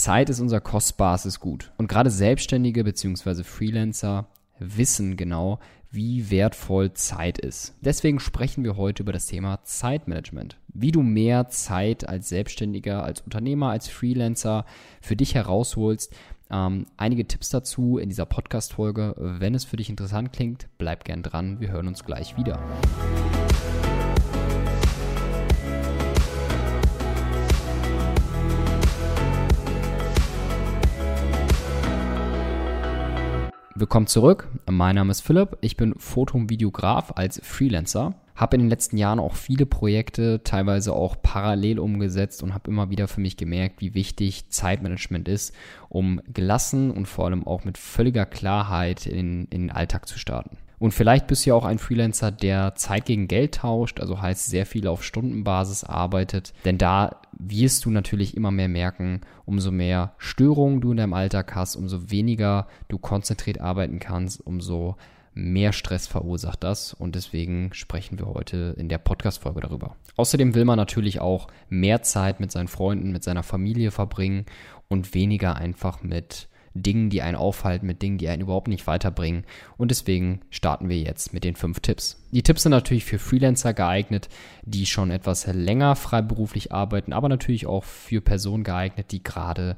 Zeit ist unser kostbares Gut. Und gerade Selbstständige bzw. Freelancer wissen genau, wie wertvoll Zeit ist. Deswegen sprechen wir heute über das Thema Zeitmanagement. Wie du mehr Zeit als Selbstständiger, als Unternehmer, als Freelancer für dich herausholst. Ähm, einige Tipps dazu in dieser Podcast-Folge. Wenn es für dich interessant klingt, bleib gern dran. Wir hören uns gleich wieder. Willkommen zurück. Mein Name ist Philipp. Ich bin Foto- und Videograf als Freelancer. Habe in den letzten Jahren auch viele Projekte, teilweise auch parallel umgesetzt und habe immer wieder für mich gemerkt, wie wichtig Zeitmanagement ist, um gelassen und vor allem auch mit völliger Klarheit in, in den Alltag zu starten. Und vielleicht bist du ja auch ein Freelancer, der Zeit gegen Geld tauscht, also heißt sehr viel auf Stundenbasis arbeitet. Denn da wirst du natürlich immer mehr merken, umso mehr Störungen du in deinem Alltag hast, umso weniger du konzentriert arbeiten kannst, umso mehr Stress verursacht das und deswegen sprechen wir heute in der Podcast-Folge darüber. Außerdem will man natürlich auch mehr Zeit mit seinen Freunden, mit seiner Familie verbringen und weniger einfach mit Dingen, die einen aufhalten, mit Dingen, die einen überhaupt nicht weiterbringen. Und deswegen starten wir jetzt mit den fünf Tipps. Die Tipps sind natürlich für Freelancer geeignet, die schon etwas länger freiberuflich arbeiten, aber natürlich auch für Personen geeignet, die gerade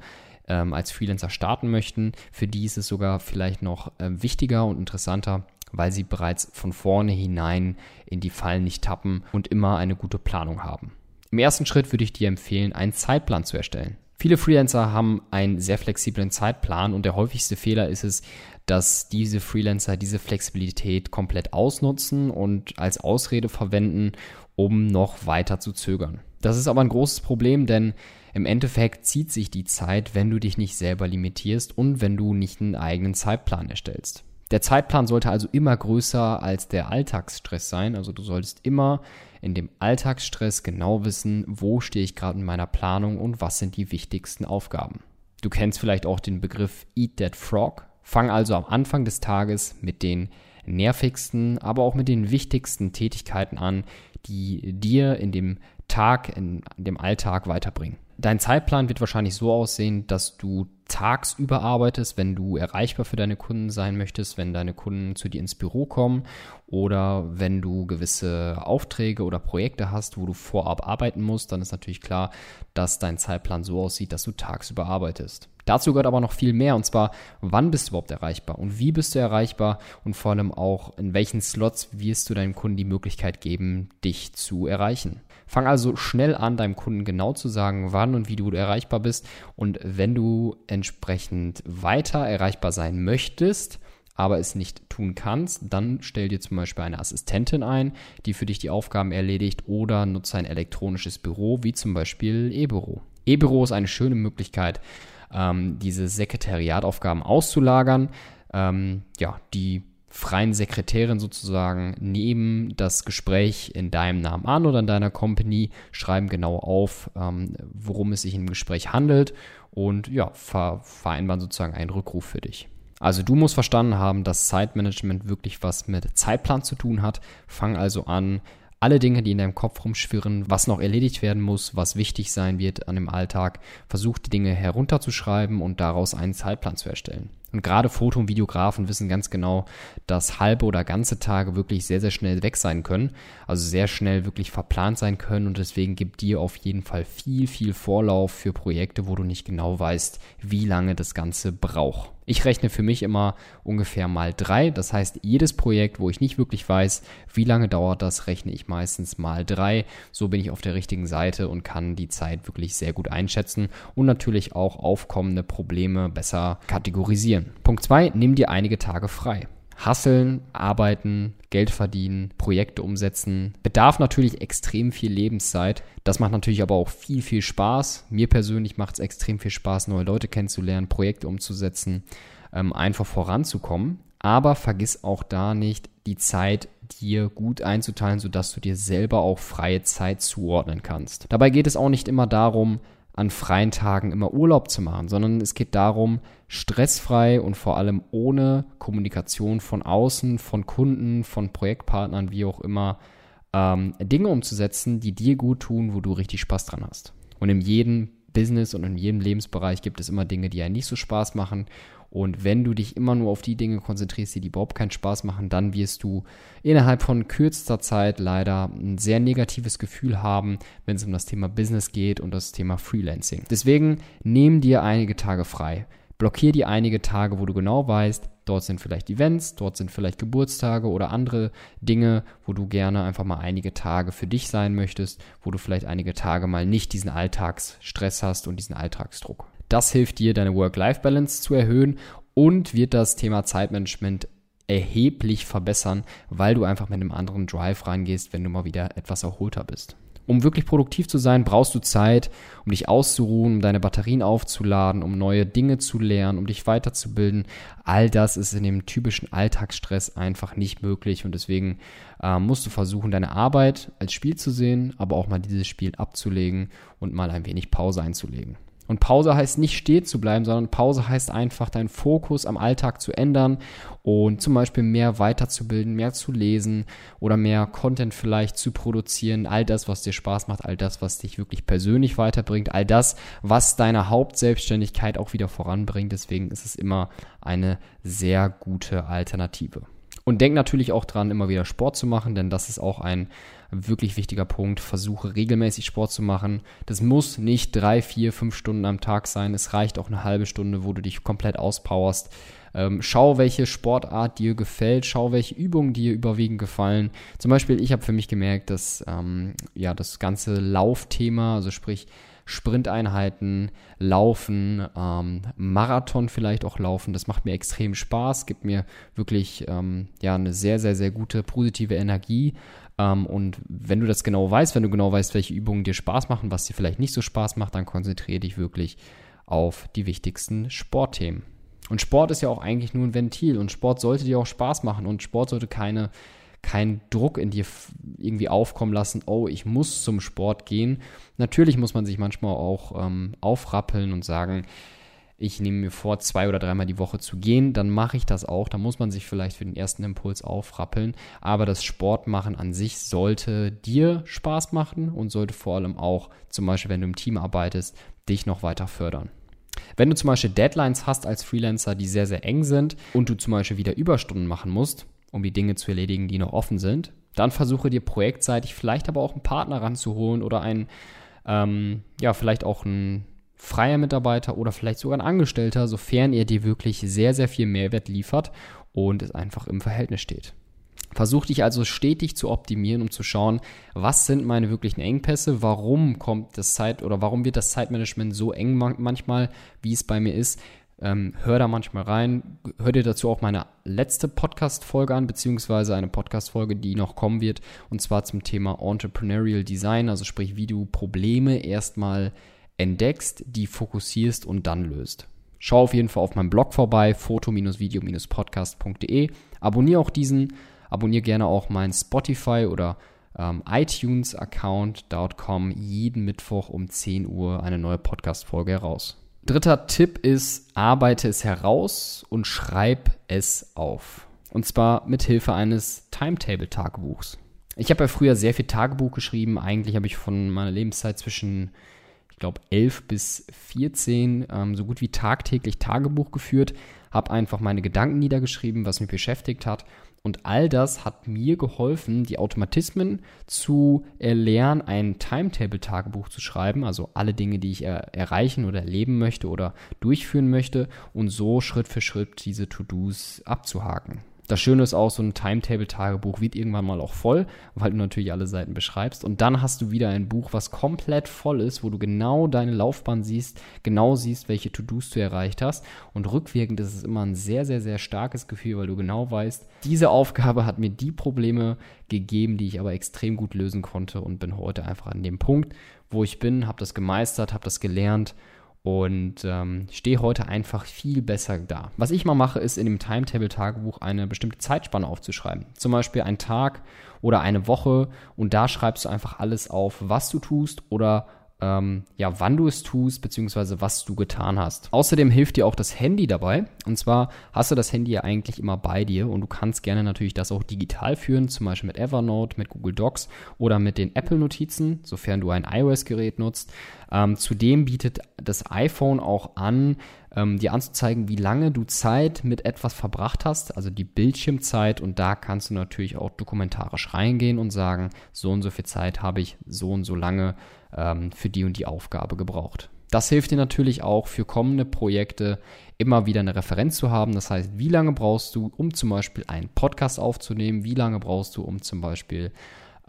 ähm, als Freelancer starten möchten. Für die ist es sogar vielleicht noch äh, wichtiger und interessanter, weil sie bereits von vorne hinein in die Fallen nicht tappen und immer eine gute Planung haben. Im ersten Schritt würde ich dir empfehlen, einen Zeitplan zu erstellen. Viele Freelancer haben einen sehr flexiblen Zeitplan und der häufigste Fehler ist es, dass diese Freelancer diese Flexibilität komplett ausnutzen und als Ausrede verwenden, um noch weiter zu zögern. Das ist aber ein großes Problem, denn im Endeffekt zieht sich die Zeit, wenn du dich nicht selber limitierst und wenn du nicht einen eigenen Zeitplan erstellst. Der Zeitplan sollte also immer größer als der Alltagsstress sein. Also du solltest immer in dem Alltagsstress genau wissen, wo stehe ich gerade in meiner Planung und was sind die wichtigsten Aufgaben. Du kennst vielleicht auch den Begriff Eat That Frog. Fang also am Anfang des Tages mit den nervigsten, aber auch mit den wichtigsten Tätigkeiten an, die dir in dem Tag, in dem Alltag weiterbringen. Dein Zeitplan wird wahrscheinlich so aussehen, dass du tagsüber arbeitest, wenn du erreichbar für deine Kunden sein möchtest, wenn deine Kunden zu dir ins Büro kommen oder wenn du gewisse Aufträge oder Projekte hast, wo du vorab arbeiten musst, dann ist natürlich klar, dass dein Zeitplan so aussieht, dass du tagsüber arbeitest. Dazu gehört aber noch viel mehr und zwar, wann bist du überhaupt erreichbar und wie bist du erreichbar und vor allem auch, in welchen Slots wirst du deinem Kunden die Möglichkeit geben, dich zu erreichen. Fang also schnell an, deinem Kunden genau zu sagen, wann und wie du erreichbar bist. Und wenn du entsprechend weiter erreichbar sein möchtest, aber es nicht tun kannst, dann stell dir zum Beispiel eine Assistentin ein, die für dich die Aufgaben erledigt oder nutze ein elektronisches Büro, wie zum Beispiel E-Büro. E-Büro ist eine schöne Möglichkeit, ähm, diese Sekretariataufgaben auszulagern. Ähm, ja, die freien Sekretärin sozusagen nehmen das Gespräch in deinem Namen an oder in deiner Company, schreiben genau auf, ähm, worum es sich im Gespräch handelt und ja, ver vereinbaren sozusagen einen Rückruf für dich. Also du musst verstanden haben, dass Zeitmanagement wirklich was mit Zeitplan zu tun hat. Fang also an, alle Dinge, die in deinem Kopf rumschwirren, was noch erledigt werden muss, was wichtig sein wird an dem Alltag, versuch die Dinge herunterzuschreiben und daraus einen Zeitplan zu erstellen. Und gerade Foto- und Videografen wissen ganz genau, dass halbe oder ganze Tage wirklich sehr, sehr schnell weg sein können. Also sehr schnell wirklich verplant sein können. Und deswegen gibt dir auf jeden Fall viel, viel Vorlauf für Projekte, wo du nicht genau weißt, wie lange das Ganze braucht. Ich rechne für mich immer ungefähr mal drei. Das heißt, jedes Projekt, wo ich nicht wirklich weiß, wie lange dauert das, rechne ich meistens mal drei. So bin ich auf der richtigen Seite und kann die Zeit wirklich sehr gut einschätzen und natürlich auch aufkommende Probleme besser kategorisieren. Punkt zwei: nimm dir einige Tage frei. Hasseln, arbeiten, Geld verdienen, Projekte umsetzen. Bedarf natürlich extrem viel Lebenszeit. Das macht natürlich aber auch viel, viel Spaß. Mir persönlich macht es extrem viel Spaß, neue Leute kennenzulernen, Projekte umzusetzen, ähm, einfach voranzukommen. Aber vergiss auch da nicht, die Zeit dir gut einzuteilen, sodass du dir selber auch freie Zeit zuordnen kannst. Dabei geht es auch nicht immer darum, an freien Tagen immer Urlaub zu machen, sondern es geht darum, stressfrei und vor allem ohne Kommunikation von außen, von Kunden, von Projektpartnern, wie auch immer, ähm, Dinge umzusetzen, die dir gut tun, wo du richtig Spaß dran hast. Und in jedem Business und in jedem Lebensbereich gibt es immer Dinge, die einen nicht so Spaß machen. Und wenn du dich immer nur auf die Dinge konzentrierst, die dir überhaupt keinen Spaß machen, dann wirst du innerhalb von kürzester Zeit leider ein sehr negatives Gefühl haben, wenn es um das Thema Business geht und das Thema Freelancing. Deswegen nimm dir einige Tage frei. Blockier dir einige Tage, wo du genau weißt, dort sind vielleicht Events, dort sind vielleicht Geburtstage oder andere Dinge, wo du gerne einfach mal einige Tage für dich sein möchtest, wo du vielleicht einige Tage mal nicht diesen Alltagsstress hast und diesen Alltagsdruck. Das hilft dir, deine Work-Life-Balance zu erhöhen und wird das Thema Zeitmanagement erheblich verbessern, weil du einfach mit einem anderen Drive reingehst, wenn du mal wieder etwas erholter bist. Um wirklich produktiv zu sein, brauchst du Zeit, um dich auszuruhen, um deine Batterien aufzuladen, um neue Dinge zu lernen, um dich weiterzubilden. All das ist in dem typischen Alltagsstress einfach nicht möglich und deswegen äh, musst du versuchen, deine Arbeit als Spiel zu sehen, aber auch mal dieses Spiel abzulegen und mal ein wenig Pause einzulegen. Und Pause heißt nicht stehen zu bleiben, sondern Pause heißt einfach deinen Fokus am Alltag zu ändern und zum Beispiel mehr weiterzubilden, mehr zu lesen oder mehr Content vielleicht zu produzieren. All das, was dir Spaß macht, all das, was dich wirklich persönlich weiterbringt, all das, was deine Hauptselbstständigkeit auch wieder voranbringt. Deswegen ist es immer eine sehr gute Alternative. Und denk natürlich auch dran, immer wieder Sport zu machen, denn das ist auch ein wirklich wichtiger Punkt. Versuche regelmäßig Sport zu machen. Das muss nicht drei, vier, fünf Stunden am Tag sein. Es reicht auch eine halbe Stunde, wo du dich komplett auspowerst. Ähm, schau, welche Sportart dir gefällt, schau, welche Übungen dir überwiegend gefallen. Zum Beispiel, ich habe für mich gemerkt, dass ähm, ja das ganze Laufthema, also sprich Sprinteinheiten, Laufen, ähm, Marathon vielleicht auch laufen. Das macht mir extrem Spaß, gibt mir wirklich ähm, ja eine sehr, sehr, sehr gute positive Energie. Ähm, und wenn du das genau weißt, wenn du genau weißt, welche Übungen dir Spaß machen, was dir vielleicht nicht so Spaß macht, dann konzentriere dich wirklich auf die wichtigsten Sportthemen. Und Sport ist ja auch eigentlich nur ein Ventil und Sport sollte dir auch Spaß machen und Sport sollte keine keinen Druck in dir irgendwie aufkommen lassen, oh, ich muss zum Sport gehen. Natürlich muss man sich manchmal auch ähm, aufrappeln und sagen, ich nehme mir vor, zwei oder dreimal die Woche zu gehen, dann mache ich das auch. Da muss man sich vielleicht für den ersten Impuls aufrappeln. Aber das Sportmachen an sich sollte dir Spaß machen und sollte vor allem auch, zum Beispiel, wenn du im Team arbeitest, dich noch weiter fördern. Wenn du zum Beispiel Deadlines hast als Freelancer, die sehr, sehr eng sind und du zum Beispiel wieder Überstunden machen musst, um die Dinge zu erledigen, die noch offen sind. Dann versuche dir projektseitig vielleicht aber auch einen Partner ranzuholen oder einen, ähm, ja, vielleicht auch ein freier Mitarbeiter oder vielleicht sogar ein Angestellter, sofern er dir wirklich sehr, sehr viel Mehrwert liefert und es einfach im Verhältnis steht. Versuch dich also stetig zu optimieren, um zu schauen, was sind meine wirklichen Engpässe, warum kommt das Zeit oder warum wird das Zeitmanagement so eng manchmal, wie es bei mir ist, ähm, hör da manchmal rein. Hör dir dazu auch meine letzte Podcast-Folge an, beziehungsweise eine Podcast-Folge, die noch kommen wird, und zwar zum Thema Entrepreneurial Design, also sprich, wie du Probleme erstmal entdeckst, die fokussierst und dann löst. Schau auf jeden Fall auf meinem Blog vorbei, foto-video-podcast.de. Abonniere auch diesen, abonniere gerne auch meinen Spotify oder ähm, iTunes-Account. Dort kommen jeden Mittwoch um 10 Uhr eine neue Podcast-Folge heraus. Dritter Tipp ist, arbeite es heraus und schreib es auf. Und zwar mit Hilfe eines Timetable-Tagebuchs. Ich habe ja früher sehr viel Tagebuch geschrieben. Eigentlich habe ich von meiner Lebenszeit zwischen, ich glaube, 11 bis 14 ähm, so gut wie tagtäglich Tagebuch geführt, habe einfach meine Gedanken niedergeschrieben, was mich beschäftigt hat und all das hat mir geholfen, die Automatismen zu erlernen, ein Timetable-Tagebuch zu schreiben, also alle Dinge, die ich er erreichen oder erleben möchte oder durchführen möchte und so Schritt für Schritt diese To-Dos abzuhaken. Das Schöne ist auch, so ein Timetable-Tagebuch wird irgendwann mal auch voll, weil du natürlich alle Seiten beschreibst. Und dann hast du wieder ein Buch, was komplett voll ist, wo du genau deine Laufbahn siehst, genau siehst, welche To-Dos du erreicht hast. Und rückwirkend ist es immer ein sehr, sehr, sehr starkes Gefühl, weil du genau weißt, diese Aufgabe hat mir die Probleme gegeben, die ich aber extrem gut lösen konnte und bin heute einfach an dem Punkt, wo ich bin, habe das gemeistert, habe das gelernt und ähm, stehe heute einfach viel besser da. Was ich mal mache, ist in dem Timetable-Tagebuch eine bestimmte Zeitspanne aufzuschreiben. Zum Beispiel ein Tag oder eine Woche und da schreibst du einfach alles auf, was du tust oder ähm, ja, wann du es tust, beziehungsweise was du getan hast. Außerdem hilft dir auch das Handy dabei. Und zwar hast du das Handy ja eigentlich immer bei dir und du kannst gerne natürlich das auch digital führen, zum Beispiel mit Evernote, mit Google Docs oder mit den Apple-Notizen, sofern du ein iOS-Gerät nutzt. Ähm, zudem bietet das iPhone auch an, ähm, dir anzuzeigen, wie lange du Zeit mit etwas verbracht hast, also die Bildschirmzeit. Und da kannst du natürlich auch dokumentarisch reingehen und sagen, so und so viel Zeit habe ich so und so lange ähm, für die und die Aufgabe gebraucht. Das hilft dir natürlich auch für kommende Projekte immer wieder eine Referenz zu haben. Das heißt, wie lange brauchst du, um zum Beispiel einen Podcast aufzunehmen? Wie lange brauchst du, um zum Beispiel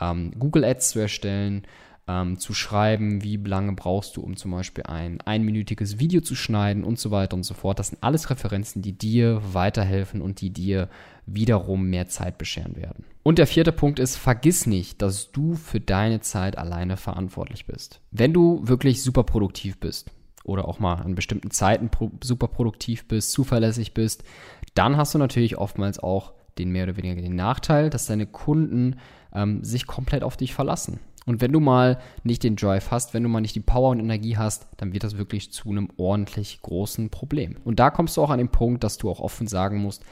ähm, Google Ads zu erstellen? Ähm, zu schreiben, wie lange brauchst du, um zum Beispiel ein einminütiges Video zu schneiden und so weiter und so fort. Das sind alles Referenzen, die dir weiterhelfen und die dir wiederum mehr Zeit bescheren werden. Und der vierte Punkt ist, vergiss nicht, dass du für deine Zeit alleine verantwortlich bist. Wenn du wirklich super produktiv bist oder auch mal an bestimmten Zeiten super produktiv bist, zuverlässig bist, dann hast du natürlich oftmals auch den mehr oder weniger den Nachteil, dass deine Kunden ähm, sich komplett auf dich verlassen. Und wenn du mal nicht den Drive hast, wenn du mal nicht die Power und Energie hast, dann wird das wirklich zu einem ordentlich großen Problem. Und da kommst du auch an den Punkt, dass du auch offen sagen musst,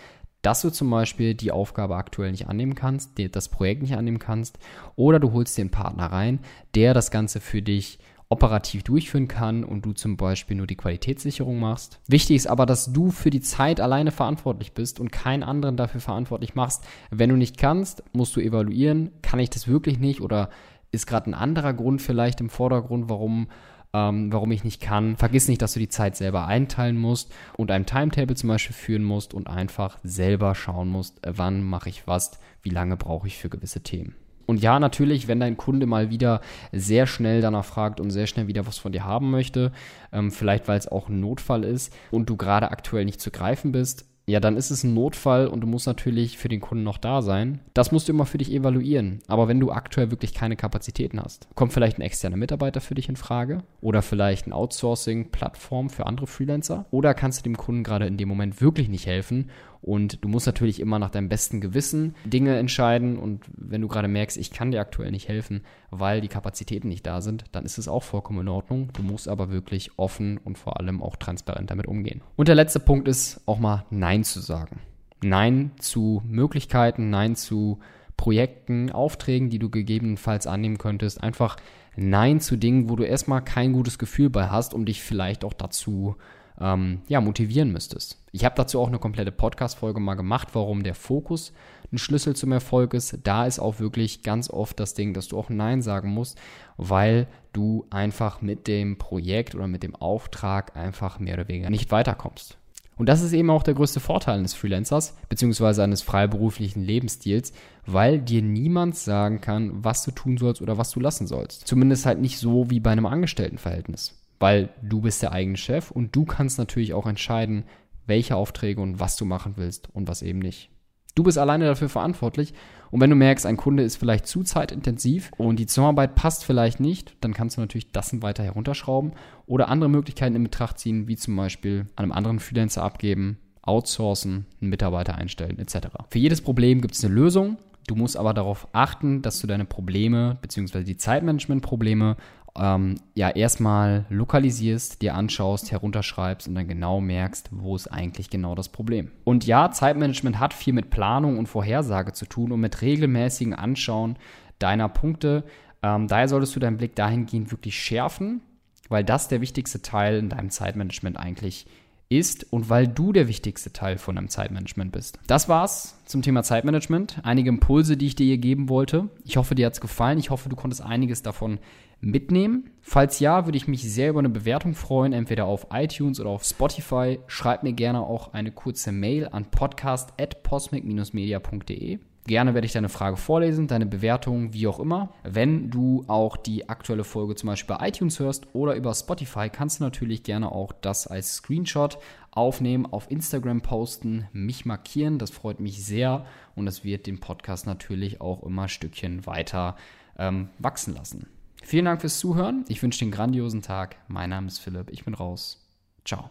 dass du zum Beispiel die Aufgabe aktuell nicht annehmen kannst, das Projekt nicht annehmen kannst, oder du holst dir einen Partner rein, der das Ganze für dich operativ durchführen kann und du zum Beispiel nur die Qualitätssicherung machst. Wichtig ist aber, dass du für die Zeit alleine verantwortlich bist und keinen anderen dafür verantwortlich machst. Wenn du nicht kannst, musst du evaluieren, kann ich das wirklich nicht oder ist gerade ein anderer Grund vielleicht im Vordergrund, warum ähm, warum ich nicht kann. Vergiss nicht, dass du die Zeit selber einteilen musst und ein Timetable zum Beispiel führen musst und einfach selber schauen musst, wann mache ich was, wie lange brauche ich für gewisse Themen. Und ja, natürlich, wenn dein Kunde mal wieder sehr schnell danach fragt und sehr schnell wieder was von dir haben möchte, ähm, vielleicht weil es auch ein Notfall ist und du gerade aktuell nicht zu greifen bist, ja, dann ist es ein Notfall und du musst natürlich für den Kunden noch da sein. Das musst du immer für dich evaluieren. Aber wenn du aktuell wirklich keine Kapazitäten hast, kommt vielleicht ein externer Mitarbeiter für dich in Frage oder vielleicht eine Outsourcing-Plattform für andere Freelancer oder kannst du dem Kunden gerade in dem Moment wirklich nicht helfen und du musst natürlich immer nach deinem besten Gewissen Dinge entscheiden. Und wenn du gerade merkst, ich kann dir aktuell nicht helfen, weil die Kapazitäten nicht da sind, dann ist es auch vollkommen in Ordnung. Du musst aber wirklich offen und vor allem auch transparent damit umgehen. Und der letzte Punkt ist auch mal Nein zu sagen. Nein zu Möglichkeiten, Nein zu Projekten, Aufträgen, die du gegebenenfalls annehmen könntest. Einfach Nein zu Dingen, wo du erstmal kein gutes Gefühl bei hast, um dich vielleicht auch dazu ähm, ja, motivieren müsstest. Ich habe dazu auch eine komplette Podcast-Folge mal gemacht, warum der Fokus ein Schlüssel zum Erfolg ist. Da ist auch wirklich ganz oft das Ding, dass du auch Nein sagen musst, weil du einfach mit dem Projekt oder mit dem Auftrag einfach mehr oder weniger nicht weiterkommst. Und das ist eben auch der größte Vorteil eines Freelancers beziehungsweise eines freiberuflichen Lebensstils, weil dir niemand sagen kann, was du tun sollst oder was du lassen sollst. Zumindest halt nicht so wie bei einem Angestelltenverhältnis weil du bist der eigene Chef und du kannst natürlich auch entscheiden, welche Aufträge und was du machen willst und was eben nicht. Du bist alleine dafür verantwortlich und wenn du merkst, ein Kunde ist vielleicht zu zeitintensiv und die Zusammenarbeit passt vielleicht nicht, dann kannst du natürlich das weiter herunterschrauben oder andere Möglichkeiten in Betracht ziehen, wie zum Beispiel einem anderen Freelancer abgeben, outsourcen, einen Mitarbeiter einstellen etc. Für jedes Problem gibt es eine Lösung. Du musst aber darauf achten, dass du deine Probleme bzw. die Zeitmanagement-Probleme ähm, ja erstmal lokalisierst, dir anschaust, herunterschreibst und dann genau merkst, wo ist eigentlich genau das Problem. Und ja, Zeitmanagement hat viel mit Planung und Vorhersage zu tun und mit regelmäßigen Anschauen deiner Punkte. Ähm, daher solltest du deinen Blick dahingehend wirklich schärfen, weil das der wichtigste Teil in deinem Zeitmanagement eigentlich ist und weil du der wichtigste Teil von deinem Zeitmanagement bist. Das war's zum Thema Zeitmanagement. Einige Impulse, die ich dir hier geben wollte. Ich hoffe, dir hat's gefallen. Ich hoffe, du konntest einiges davon mitnehmen? Falls ja, würde ich mich sehr über eine Bewertung freuen, entweder auf iTunes oder auf Spotify. Schreib mir gerne auch eine kurze Mail an podcast.posmic-media.de. Gerne werde ich deine Frage vorlesen, deine Bewertung, wie auch immer. Wenn du auch die aktuelle Folge zum Beispiel bei iTunes hörst oder über Spotify, kannst du natürlich gerne auch das als Screenshot aufnehmen, auf Instagram posten, mich markieren. Das freut mich sehr und das wird den Podcast natürlich auch immer ein Stückchen weiter ähm, wachsen lassen. Vielen Dank fürs Zuhören. Ich wünsche dir einen grandiosen Tag. Mein Name ist Philipp. Ich bin raus. Ciao.